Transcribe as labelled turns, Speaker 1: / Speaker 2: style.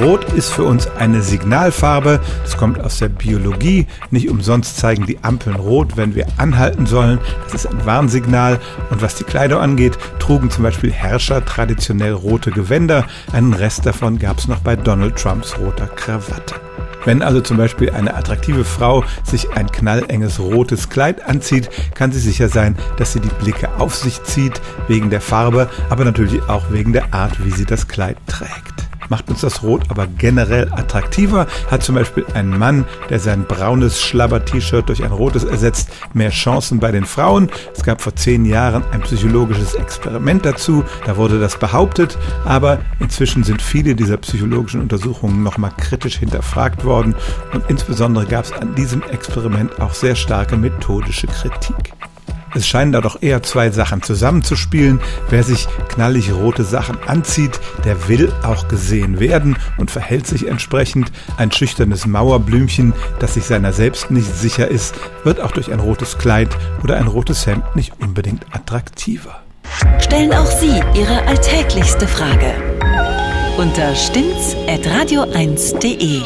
Speaker 1: Rot ist für uns eine Signalfarbe. Das kommt aus der Biologie. Nicht umsonst zeigen die Ampeln rot, wenn wir anhalten sollen. Das ist ein Warnsignal. Und was die Kleidung angeht, trugen zum Beispiel Herrscher traditionell rote Gewänder. Einen Rest davon gab es noch bei Donald Trumps roter Krawatte. Wenn also zum Beispiel eine attraktive Frau sich ein knallenges rotes Kleid anzieht, kann sie sicher sein, dass sie die Blicke auf sich zieht, wegen der Farbe, aber natürlich auch wegen der Art, wie sie das Kleid trägt macht uns das Rot aber generell attraktiver. Hat zum Beispiel ein Mann, der sein braunes Schlabber-T-Shirt durch ein rotes ersetzt, mehr Chancen bei den Frauen. Es gab vor zehn Jahren ein psychologisches Experiment dazu. Da wurde das behauptet, aber inzwischen sind viele dieser psychologischen Untersuchungen nochmal kritisch hinterfragt worden und insbesondere gab es an diesem Experiment auch sehr starke methodische Kritik. Es scheinen da doch eher zwei Sachen zusammenzuspielen. Wer sich knallig rote Sachen anzieht, der will auch gesehen werden und verhält sich entsprechend. Ein schüchternes Mauerblümchen, das sich seiner selbst nicht sicher ist, wird auch durch ein rotes Kleid oder ein rotes Hemd nicht unbedingt attraktiver.
Speaker 2: Stellen auch Sie Ihre alltäglichste Frage unter stimmtz.radio1.de.